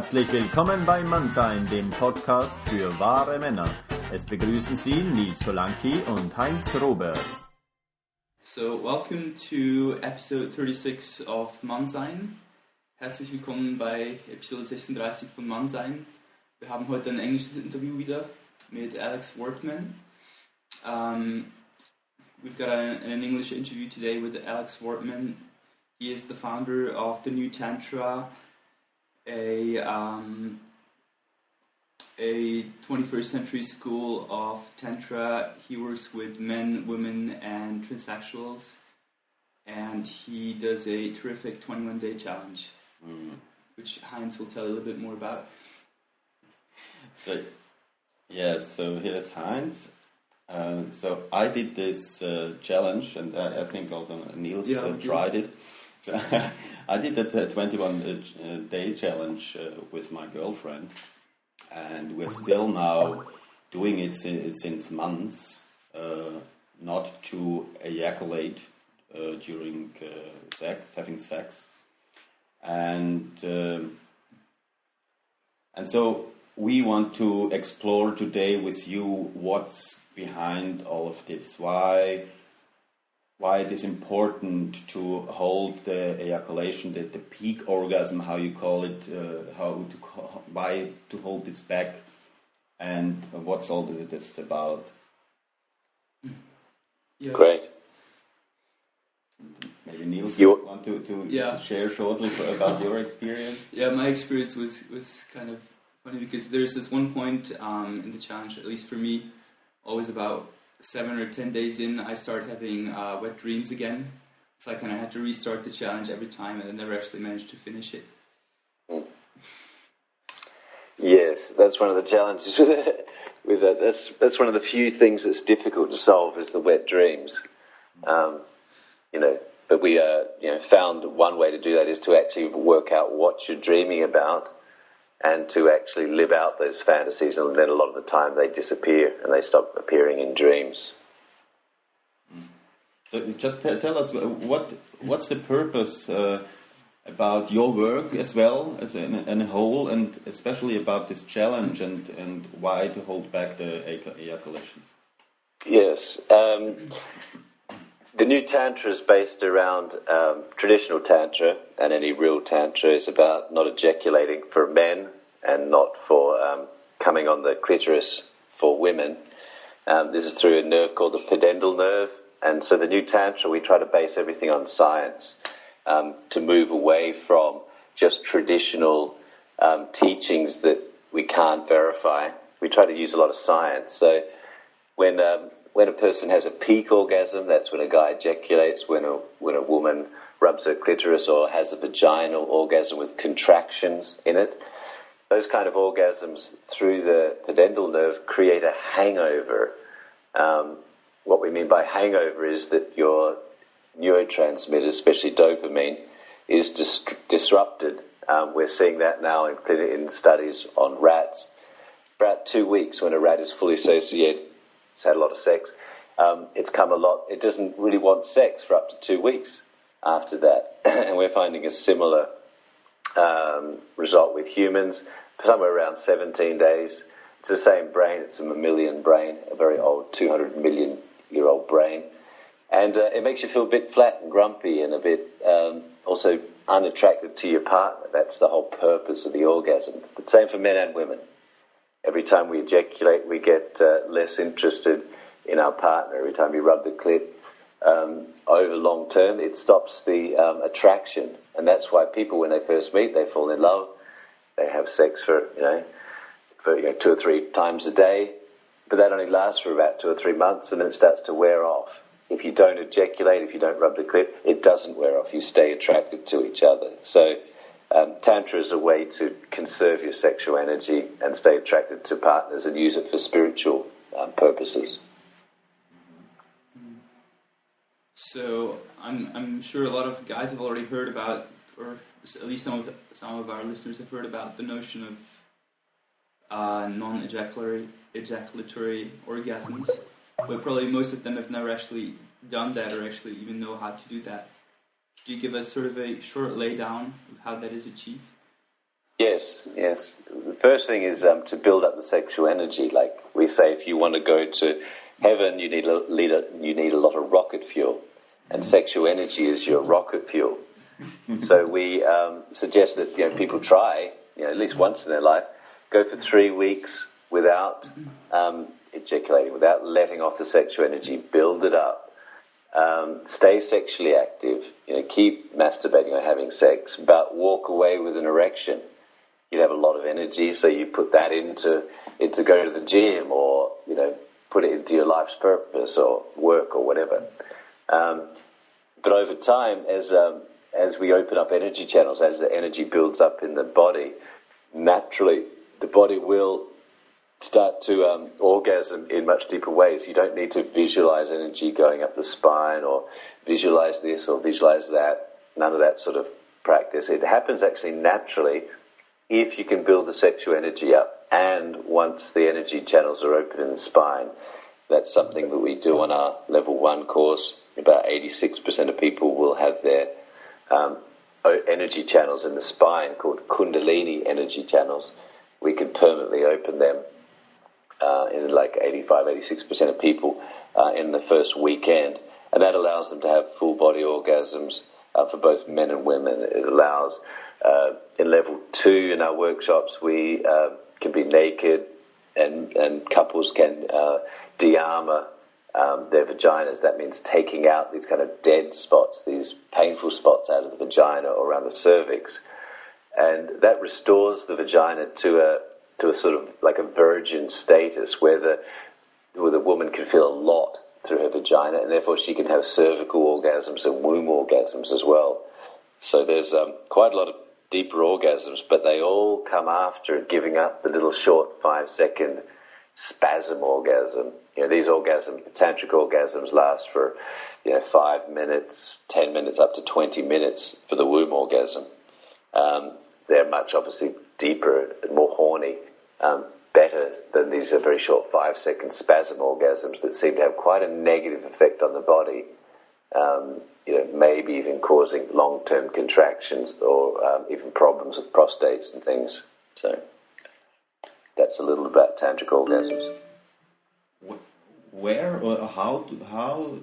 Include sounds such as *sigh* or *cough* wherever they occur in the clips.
Herzlich willkommen bei Mannsein, dem Podcast für wahre Männer. Es begrüßen Sie Nils Solanki und Heinz Robert. So, welcome to episode 36 of Mannsein. Herzlich willkommen bei Episode 36 von Mannsein. Wir haben heute ein englisches Interview wieder mit Alex Wortman. Um, we've got a, an English interview today with Alex Wortman. He is the founder of the New Tantra, a um, a 21st century school of tantra. He works with men, women, and transsexuals, and he does a terrific 21 day challenge, Mm. which Heinz will tell you a little bit more about. So, yes, so here's Heinz. Uh, so I did this uh, challenge, and I, I think also Nils Yeah, uh, tried it. *laughs* I did that uh, 21 uh, uh, day challenge uh, with my girlfriend, and we're still now doing it since months, uh, not to ejaculate uh, during uh, sex, having sex, and. Um, and so we want to explore today with you what's behind all of this. Why why it is important to hold the ejaculation, the, the peak orgasm, how you call it, uh, how to co- why to hold this back, and what's all this about. Yeah. Great. Maybe Neil, You- you want to, to Yeah. share shortly about your *laughs* experience? Yeah, my experience was, was kind of funny because there's this one point um, in the challenge, at least for me, always about seven or ten days in, I start having uh, wet dreams again. So I kind of had to restart the challenge every time, and I never actually managed to finish it. Yes, that's one of the challenges *laughs* with it. With that, that's that's one of the few things that's difficult to solve is the wet dreams. Um, you know, but we uh, you know found one way to do that is to actually work out what you're dreaming about, and to actually live out those fantasies, and then a lot of the time they disappear and they stop appearing in dreams. So just tell, tell us uh, what what's the purpose uh, about your work as well as in, in a whole, and especially about this challenge and and why to hold back the ejac- ejaculation. Yes. Um, the new Tantra is based around um, traditional Tantra, and any real Tantra is about not ejaculating for men and not for um, coming on the clitoris for women. Um, this is through a nerve called the pudendal nerve, and so the new Tantra, we try to base everything on science um, to move away from just traditional um, teachings that we can't verify. We try to use a lot of science. So when um, when a person has a peak orgasm, that's when a guy ejaculates. When a when a woman rubs her clitoris or has a vaginal orgasm with contractions in it, those kind of orgasms through the pudendal nerve create a hangover. Um, what we mean by hangover is that your neurotransmitter, especially dopamine, is dis- disrupted. Um, we're seeing that now in, in studies on rats. About two weeks, when a rat is fully associated, it's had a lot of sex, um, it's come a lot. It doesn't really want sex for up to two weeks after that, *clears throat* and we're finding a similar um, result with humans, somewhere around 17 days. It's the same brain, it's a mammalian brain, a very old 200 million year old brain. And uh, it makes you feel a bit flat and grumpy and a bit um, also unattracted to your partner. That's the whole purpose of the orgasm. The same for men and women. Every time we ejaculate, we get uh, less interested in our partner. Every time we rub the clit, um, over long term, it stops the um, attraction, and that's why people, when they first meet, they fall in love. They have sex for you know, for you know, two or three times a day, but that only lasts for about two or three months, and then it starts to wear off. If you don't ejaculate, if you don't rub the clit, it doesn't wear off. You stay attracted to each other. So. Um, tantra is a way to conserve your sexual energy and stay attracted to partners and use it for spiritual um, purposes. So I'm, I'm sure a lot of guys have already heard about, or at least some of some of our listeners have heard about the notion of uh, non-ejaculatory ejaculatory orgasms, but probably most of them have never actually done that or actually even know how to do that. Could you give us sort of a short laydown of how that is achieved? Yes, yes. The first thing is um, to build up the sexual energy. Like we say, if you want to go to heaven, you need a, you need a lot of rocket fuel, and sexual energy is your rocket fuel. *laughs* so we um, suggest that you know people try, you know, at least once in their life, go for three weeks without um, ejaculating, without letting off the sexual energy, build it up. Um, stay sexually active, you know, keep masturbating or having sex, but walk away with an erection you'd have a lot of energy, so you put that into into go to the gym or you know put it into your life's purpose or work or whatever. Um, but over time, as um, as we open up energy channels, as the energy builds up in the body, naturally the body will start to um, orgasm in much deeper ways. You don't need to visualize energy going up the spine or visualize this or visualize that. None of that sort of practice. It happens actually naturally if you can build the sexual energy up and once the energy channels are open in the spine, that's something that we do on our level one course. About 86% of people will have their um, energy channels in the spine called Kundalini energy channels. We can permanently open them uh, in like 85, 86% of people uh, in the first weekend. And that allows them to have full body orgasms uh, for both men and women. It allows uh, in level two in our workshops, we uh, can be naked, and and couples can uh, de-armor um, their vaginas. That means taking out these kind of dead spots, these painful spots out of the vagina or around the cervix, and that restores the vagina to a to a sort of like a virgin status where the where the woman can feel a lot through her vagina, and therefore she can have cervical orgasms and womb orgasms as well. So there's um, quite a lot of deeper orgasms, but they all come after giving up the little short five second spasm orgasm. You know, these orgasms, the tantric orgasms last for, you know, five minutes, ten minutes, up to 20 minutes for the womb orgasm. Um, they're much obviously deeper and more horny, um, better than these are very short five second spasm orgasms that seem to have quite a negative effect on the body. Um, you know, maybe even causing long-term contractions or um, even problems with prostates and things. So that's a little about tantric orgasms. Where or how do, how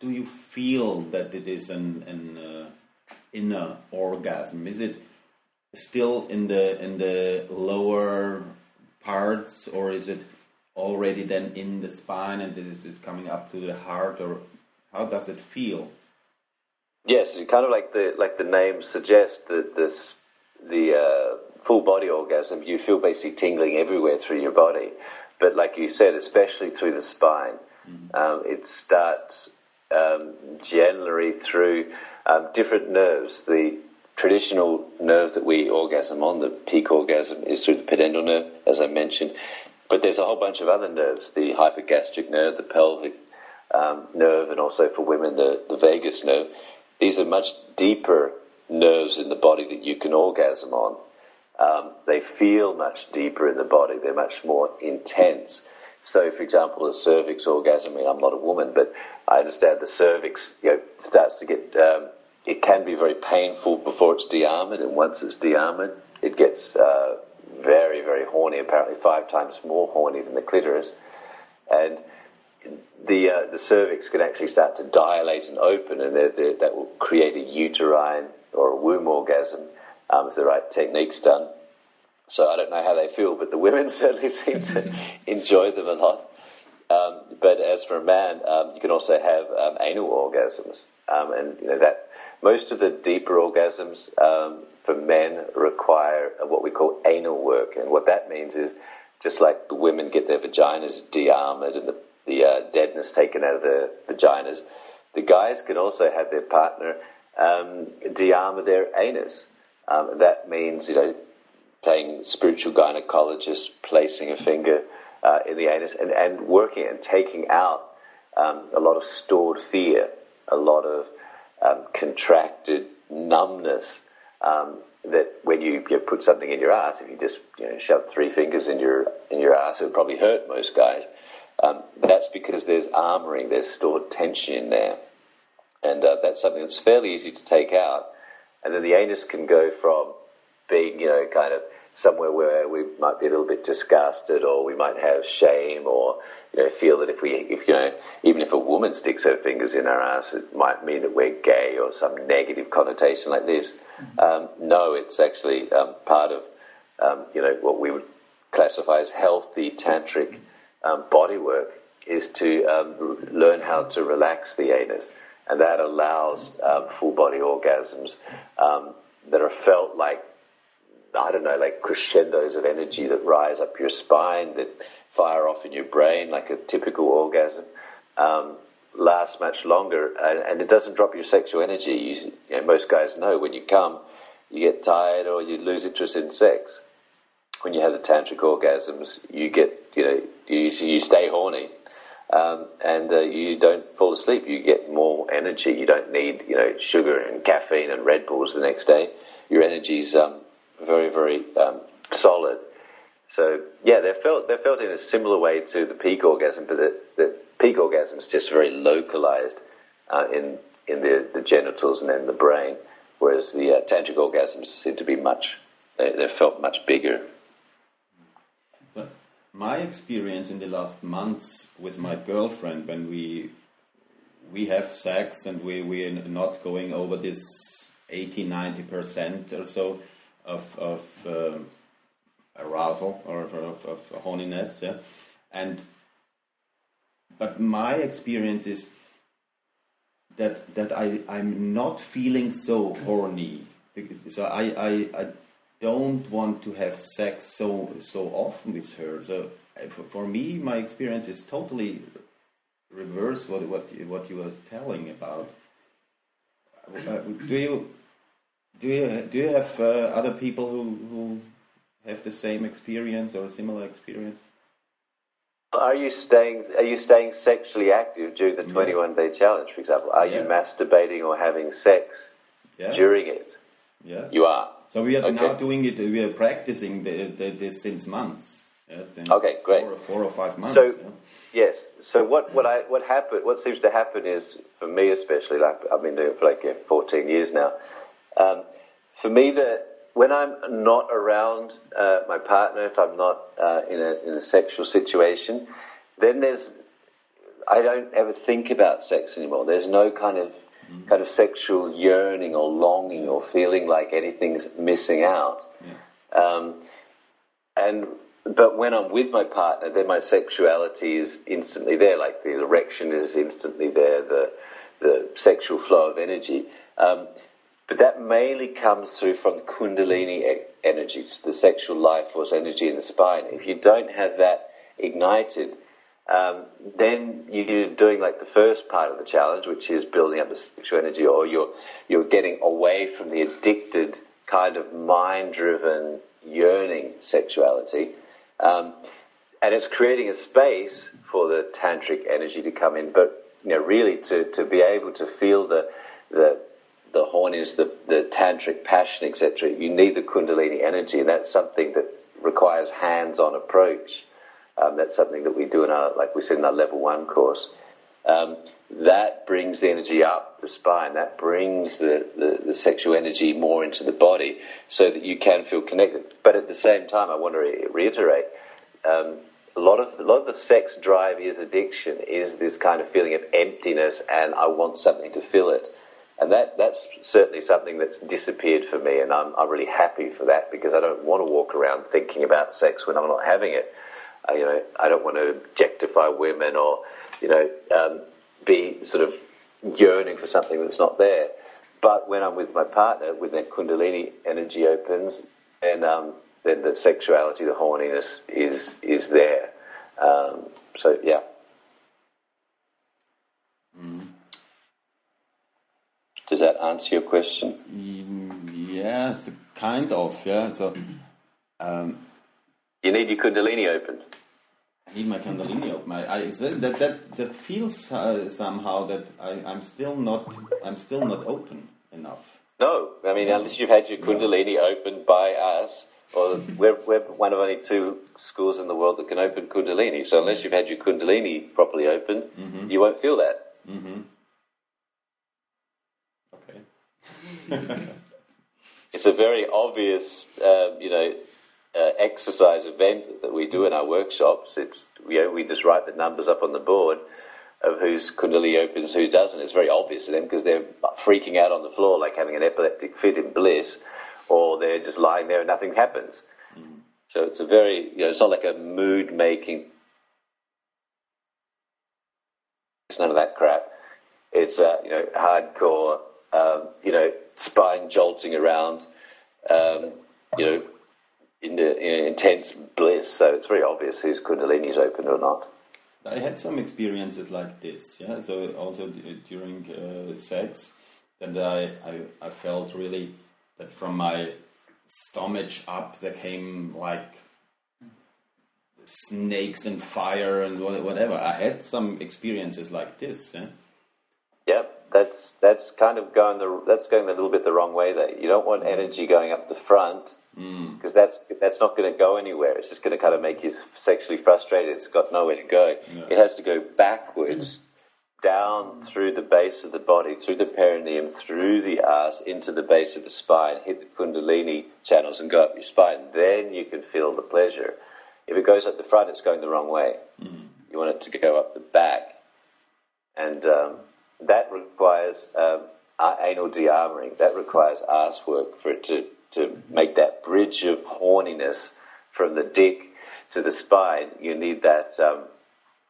do you feel that it is an, an uh, inner orgasm? Is it still in the in the lower parts, or is it already then in the spine and this is coming up to the heart, or how does it feel? Yes, kind of like the like the name suggests that this the uh, full body orgasm, you feel basically tingling everywhere through your body. But like you said, especially through the spine, mm-hmm. um, it starts um, generally through um, different nerves. The traditional nerve that we orgasm on, the peak orgasm, is through the pudendal nerve, as I mentioned. But there's a whole bunch of other nerves: the hypogastric nerve, the pelvic um, nerve, and also for women, the, the vagus nerve. These are much deeper nerves in the body that you can orgasm on. Um, they feel much deeper in the body. They're much more intense. So, for example, a cervix orgasm. I mean, I'm not a woman, but I understand the cervix you know, starts to get. Um, it can be very painful before it's de-armored, and once it's de-armored, it gets uh, very, very horny. Apparently, five times more horny than the clitoris, and the uh, the cervix can actually start to dilate and open, and they're, they're, that will create a uterine or a womb orgasm um, if the right technique's done. So I don't know how they feel, but the women *laughs* certainly seem to *laughs* enjoy them a lot. Um, but as for a man, um, you can also have um, anal orgasms, um, and you know that most of the deeper orgasms um, for men require what we call anal work, and what that means is just like the women get their vaginas de-armored and the the uh, deadness taken out of their vaginas. The guys can also have their partner um, de-armor their anus. Um, that means, you know, playing spiritual gynecologist, placing a finger uh, in the anus, and, and working and taking out um, a lot of stored fear, a lot of um, contracted numbness. Um, that when you, you, put something in your ass, if you just you know, shove three fingers in your in your ass, it would probably hurt most guys. Um, that's because there's armoring, there's stored tension in there. And uh, that's something that's fairly easy to take out. And then the anus can go from being, you know, kind of somewhere where we might be a little bit disgusted, or we might have shame, or you know, feel that if we, if you know, even if a woman sticks her fingers in our ass, it might mean that we're gay or some negative connotation like this. Um, no, it's actually um, part of, um, you know, what we would classify as healthy tantric um, body work is to um, learn how to relax the anus, and that allows um, full body orgasms that are felt like I don't know, like crescendos of energy that rise up your spine, that fire off in your brain like a typical orgasm, um, lasts much longer, and, and, it doesn't drop your sexual energy. You, you know, most guys know when you come, you get tired or you lose interest in sex. When you have the tantric orgasms, you get, you know, you, you stay horny. Um, and uh, you don't fall asleep. You get more energy. You don't need, you know, sugar and caffeine and Red Bulls the next day. Your energy's um, very, very um, solid. So yeah, they're felt they're felt in a similar way to the peak orgasm, but the, the peak orgasm is just very localized uh, in in the, the genitals and then the brain, whereas the uh, tantric orgasms seem to be much they, they're felt much bigger. So my experience in the last months with my girlfriend when we we have sex and we we're not going over this 80 90 percent or so of of um, arousal or of, of, of horniness, yeah. And but my experience is that that I I'm not feeling so horny. So I I, I don't want to have sex so so often with her. So for, for me, my experience is totally reverse what what you, what you were telling about. Uh, do you do you do you have uh, other people who, who have the same experience or a similar experience? Are you staying? Are you staying sexually active during the twenty-one day challenge? For example, are yes. you masturbating or having sex yes. during it? Yes, you are. So we are okay. now doing it. We are practicing the, the, this since months. Yeah, since okay, great. Four, four, or five months. So, yeah. yes. So what what I what happened? What seems to happen is for me especially. Like I've been doing it for like yeah, fourteen years now. Um, for me, the when I'm not around uh, my partner, if I'm not uh, in, a, in a sexual situation, then there's I don't ever think about sex anymore. There's no kind of mm-hmm. kind of sexual yearning or longing or feeling like anything's missing out. Yeah. Um, and but when I'm with my partner, then my sexuality is instantly there. Like the erection is instantly there. The the sexual flow of energy. Um, but that mainly comes through from Kundalini energy, the sexual life force energy in the spine. If you don't have that ignited, um, then you're doing like the first part of the challenge, which is building up the sexual energy, or you're you're getting away from the addicted kind of mind-driven yearning sexuality, um, and it's creating a space for the tantric energy to come in. But you know, really to to be able to feel the the the horniness, the, the tantric passion, etc. You need the kundalini energy, and that's something that requires hands-on approach. Um, that's something that we do in our, like we said in our level one course. Um, that brings the energy up the spine. That brings the, the, the, sexual energy more into the body, so that you can feel connected. But at the same time, I want to re- reiterate. Um, a lot of a lot of the sex drive is addiction. Is this kind of feeling of emptiness, and I want something to fill it. And that, that's certainly something that's disappeared for me, and I'm, I'm really happy for that because I don't want to walk around thinking about sex when I'm not having it. I, you know, I don't want to objectify women or, you know, um, be sort of yearning for something that's not there. But when I'm with my partner, when that Kundalini energy opens, then um, then the sexuality, the horniness is is there. Um, so yeah. Does that answer your question? Mm, yeah, kind of. Yeah. So, *clears throat* um, you need your Kundalini open. I need my Kundalini open. I, I that that that feels uh, somehow that I, am still not I'm still not open enough. No, I mean unless you've had your Kundalini no. opened by us, or we're, we're one of only two schools in the world that can open Kundalini. So unless you've had your Kundalini properly open, mm-hmm. you won't feel that. Mm-hmm. *laughs* it's a very obvious, uh, you know, uh, exercise event that we do in our workshops. It's know, we just write the numbers up on the board of who's kundalini opens, who doesn't. It's very obvious to them because they're freaking out on the floor like having an epileptic fit in bliss, or they're just lying there and nothing happens. Mm. So it's a very, you know, it's not like a mood making. It's none of that crap. It's uh, you know hardcore, um, you know, spine jolting around, um, you know, in, the, in intense bliss. So it's very obvious whose kundalini is open or not. I had some experiences like this, yeah. So also during uh, sex, and I, I, I felt really that from my stomach up there came like snakes and fire and whatever. I had some experiences like this, yeah. That's that's kind of going the that's going a little bit the wrong way. There, you don't want energy going up the front Mm. because mm. that's that's not going to go anywhere. It's just going to kind of make you sexually frustrated. It's got nowhere to go. Yeah. It has to go backwards, down through the base of the body, through the perineum, through the ass, into the base of the spine, hit the kundalini channels, and go up your spine. Then you can feel the pleasure. If it goes up the front, it's going the wrong way. Mm. You want it to go up the back, and um, that requires um, anal de-armoring. That requires ass work for it to to make that bridge of horniness from the dick to the spine, you need that. Um,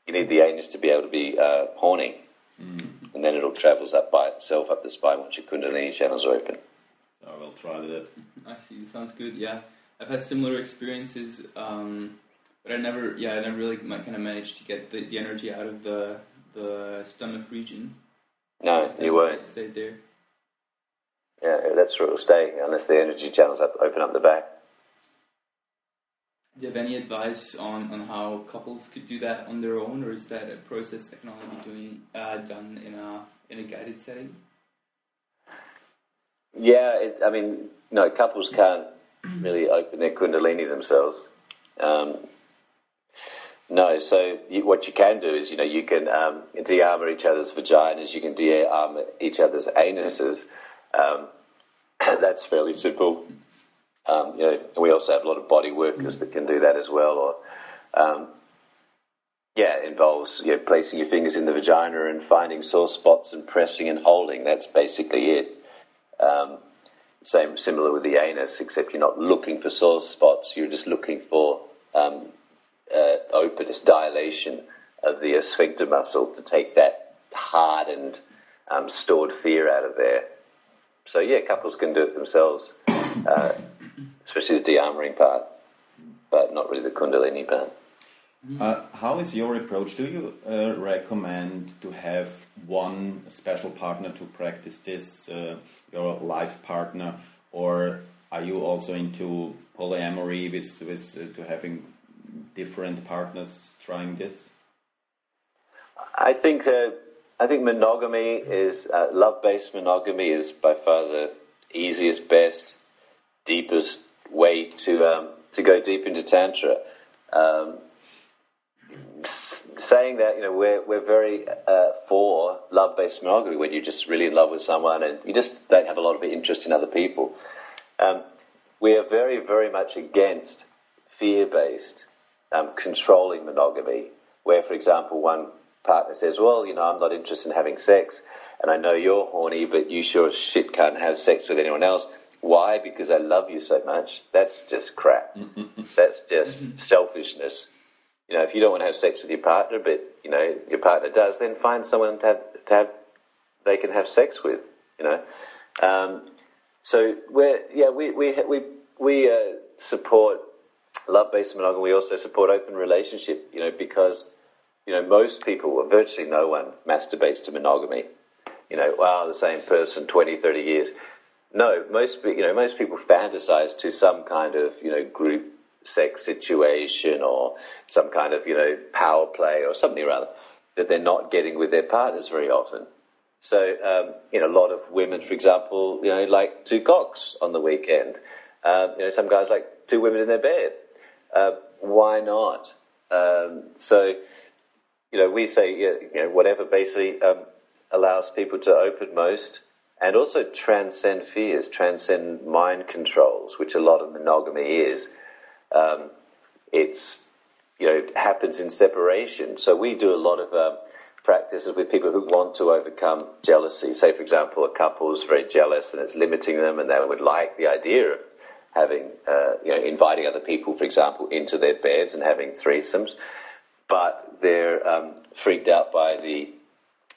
you need the anus to be able to be uh, horny, mm. and then it all travels up by itself up the spine once your kundalini channels are open. I will try that. I see. Sounds good. Yeah, I've had similar experiences, um, but I never, yeah, I never really kind of managed to get the, the energy out of the the stomach region. No, you won't. Stay there. Yeah, that's where it'll stay unless the energy channels up, open up the back. Do you have any advice on, on how couples could do that on their own, or is that a process that can only be doing, uh, done in a in a guided setting? Yeah, it, I mean, no, couples can't really open their kundalini themselves. Um, no, so you, what you can do is, you know, you can um, de-armor each other's vaginas, you can de-armor each other's anuses, um, *coughs* that's fairly simple. Um, you know, we also have a lot of body workers that can do that as well. Or, um, yeah, it involves you know, placing your fingers in the vagina and finding sore spots and pressing and holding. That's basically it. Um, same, similar with the anus, except you're not looking for sore spots. You're just looking for um, uh, openness, dilation of the sphincter muscle to take that hardened, um, stored fear out of there. So yeah, couples can do it themselves, uh, especially the de-armoring part, but not really the kundalini part. Uh, how is your approach? Do you uh, recommend to have one special partner to practice this, uh, your life partner, or are you also into polyamory with, with uh, to having different partners trying this? I think that I think monogamy is uh, love-based monogamy is by far the easiest, best, deepest way to um, to go deep into tantra. Um, saying that you know we're we're very uh, for love-based monogamy when you're just really in love with someone and you just don't have a lot of interest in other people. Um, we are very very much against fear-based, um, controlling monogamy, where, for example, one partner says, well, you know, I'm not interested in having sex, and I know you're horny, but you sure as shit can't have sex with anyone else. Why? Because I love you so much. That's just crap. *laughs* That's just selfishness. You know, if you don't want to have sex with your partner, but you know your partner does, then find someone to have, to have they can have sex with. You know, um, so we're yeah we we we we uh, support love-based monogamy. We also support open relationship. You know, because you know, most people, virtually no one, masturbates to monogamy. You know, wow, the same person 20, 30 years. No, most you know, most people fantasize to some kind of you know group sex situation or some kind of you know power play or something or other that they're not getting with their partners very often. So, um, you know, a lot of women, for example, you know, like two cocks on the weekend. Um, you know, some guys like two women in their bed. Uh, why not? Um, so, you know, we say, you know, whatever basically um, allows people to open most and also transcend fears, transcend mind controls, which a lot of monogamy is. um, it's you know it happens in separation. So we do a lot of um, practices with people who want to overcome jealousy. Say, for example, a couple is very jealous and it's limiting them, and they would like the idea of having uh, you know inviting other people, for example, into their beds and having threesomes, but they're um, freaked out by the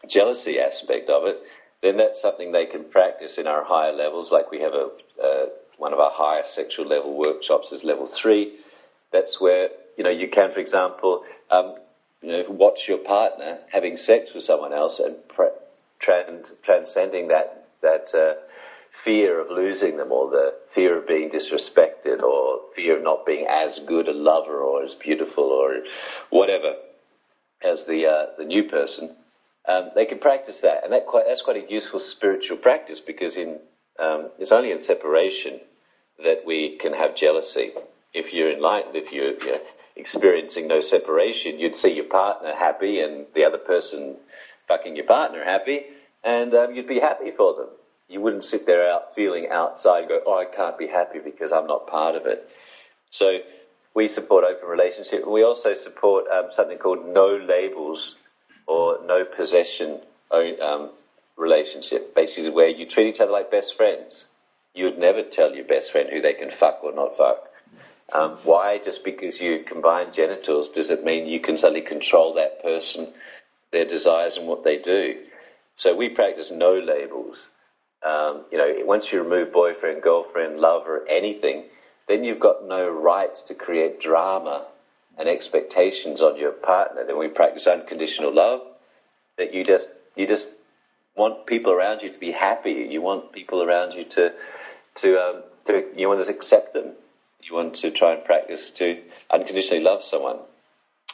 jealousy aspect of it. Then that's something they can practice in our higher levels, like we have a uh, one of our higher sexual level workshops is level three. That's where you know you can, for example, um, you know, watch your partner having sex with someone else and pre- trans- transcending that that uh, fear of losing them, or the fear of being disrespected, or fear of not being as good a lover or as beautiful or whatever as the uh, the new person. Um, they can practice that, and that quite, that's quite a useful spiritual practice because in um, it's only in separation that we can have jealousy. If you're enlightened, if you're, you're experiencing no separation, you'd see your partner happy and the other person fucking your partner happy, and um, you'd be happy for them. You wouldn't sit there out feeling outside and go, "Oh, I can't be happy because I'm not part of it." So we support open relationship, we also support um, something called no labels or no possession um, relationship, basically where you treat each other like best friends. You would never tell your best friend who they can fuck or not fuck. Um, why? Just because you combine genitals, does it mean you can suddenly control that person, their desires, and what they do? So we practice no labels. Um, you know, once you remove boyfriend, girlfriend, lover, anything, then you've got no rights to create drama and expectations on your partner. Then we practice unconditional love. That you just you just want people around you to be happy. You want people around you to to um, to you want to accept them. You want to try and practice to unconditionally love someone,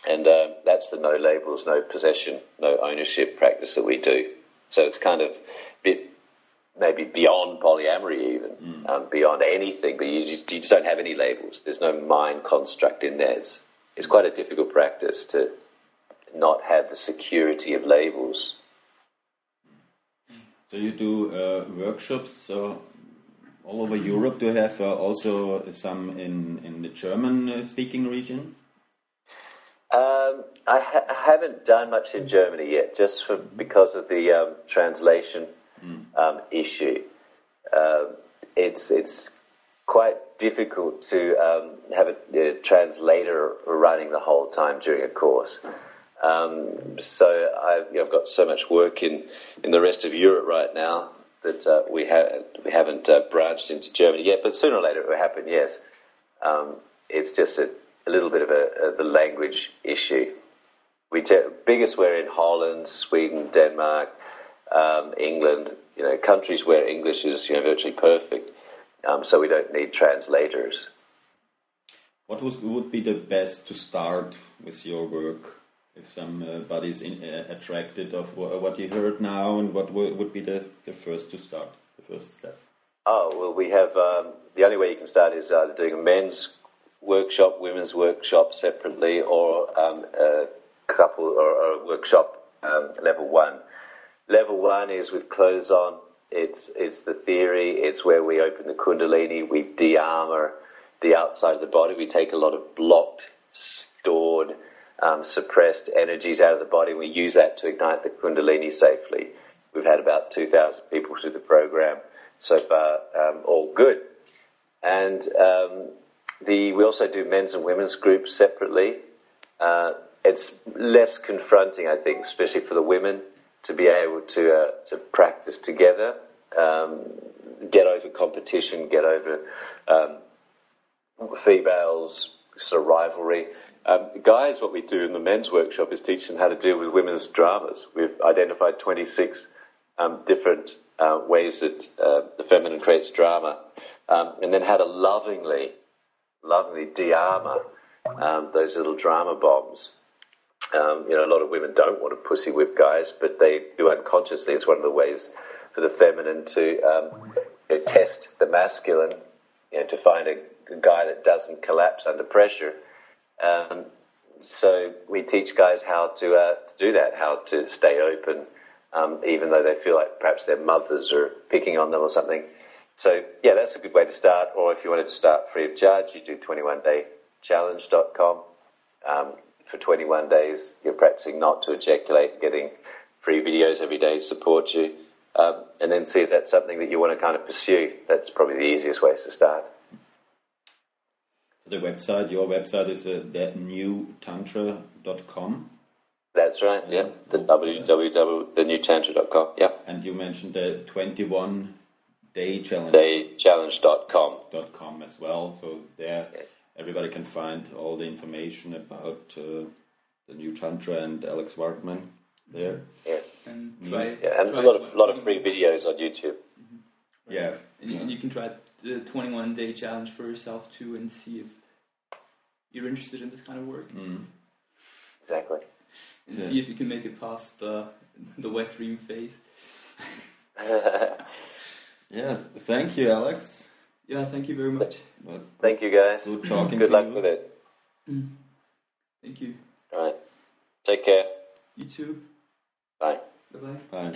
and uh, that's the no labels, no possession, no ownership practice that we do. So it's kind of bit maybe beyond polyamory, even mm. um, beyond anything. But you, you just don't have any labels. There's no mind construct in there. It's it's quite a difficult practice to not have the security of labels. So you do uh, workshops uh, all over Europe. Do you have uh, also some in in the German-speaking uh, region? Um, I, ha I, haven't done much in Germany yet, just for, because of the um, translation mm. um, issue. Um, it's it's quite difficult to um, have a, a, translator running the whole time during a course. Um, so I've, you know, I've, got so much work in, in the rest of Europe right now that uh, we, ha- we haven't uh, branched into Germany yet, but sooner or later it will happen, yes. Um, it's just a, a, little bit of a, a the language issue. We te- biggest we're in Holland, Sweden, Denmark, um, England, you know, countries where English is you know, virtually perfect, um, so we don't need translators. What was, would be the best to start with your work? if somebody's in, uh, attracted of what you heard now, and what would be the, the first to start, the first step? Oh well, we have um, the only way you can start is either doing a men's workshop, women's workshop separately, or um, a couple or a workshop um, level one. Level one is with clothes on. It's it's the theory. It's where we open the kundalini. We de-armor the outside of the body. We take a lot of blocked, stored um, suppressed energies out of the body. We use that to ignite the Kundalini safely. We've had about 2,000 people through the program so far, um, all good. And um, the, we also do men's and women's groups separately. Uh, it's less confronting, I think, especially for the women, to be able to uh, to practice together, um, get over competition, get over um, females, sort of rivalry. Um, guys, what we do in the men's workshop is teach them how to deal with women's dramas. We've identified 26 um, different uh, ways that uh, the feminine creates drama, um, and then how to lovingly, lovingly de-armor um, those little drama bombs. Um, you know, a lot of women don't want to pussy whip guys, but they do unconsciously. It's one of the ways for the feminine to um, you know, test the masculine, you know, to find a, guy that doesn't collapse under pressure. Um, so we teach guys how to, uh, to do that, how to stay open, um, even though they feel like perhaps their mothers are picking on them or something. So yeah, that's a good way to start. Or if you wanted to start free of charge, you do 21 day challenge.com. Um, for 21 days, you're practicing not to ejaculate, getting free videos every day to support you, um, and then see if that's something that you want to kind of pursue. That's probably the easiest ways to start. The website, your website is uh, thenewtantra.com. That's right, yeah. The www.thenewtantra.com, yeah. And you mentioned the 21 day challenge. Daychallenge.com. dot com as well. So there, Yes. Everybody can find all the information about uh, the new Tantra and Alex Wartman there. Yeah. And try. Yeah, and there's a lot of lot of free videos on YouTube. Yeah. And you, you can try the 21 day challenge for yourself too and see if you're interested in this kind of work. Mm. Exactly. And Yeah. see if you can make it past the, the wet dream phase. *laughs* *laughs* Yeah. Thank you, Alex. Yeah, thank you very much. Thank you guys. Good talking Good to luck you. with it. Thank you. All right. Take care. You too. Bye. Bye bye. Bye.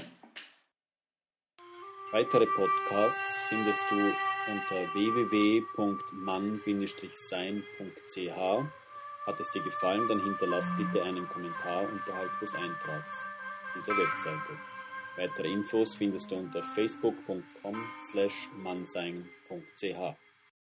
Weitere Podcasts findest du unter www.mann-sein.ch. Hat es dir gefallen, dann hinterlass bitte einen Kommentar unterhalb des Eintrags dieser Webseite. Weitere Infos findest du unter facebook.com slash mannsein.ch.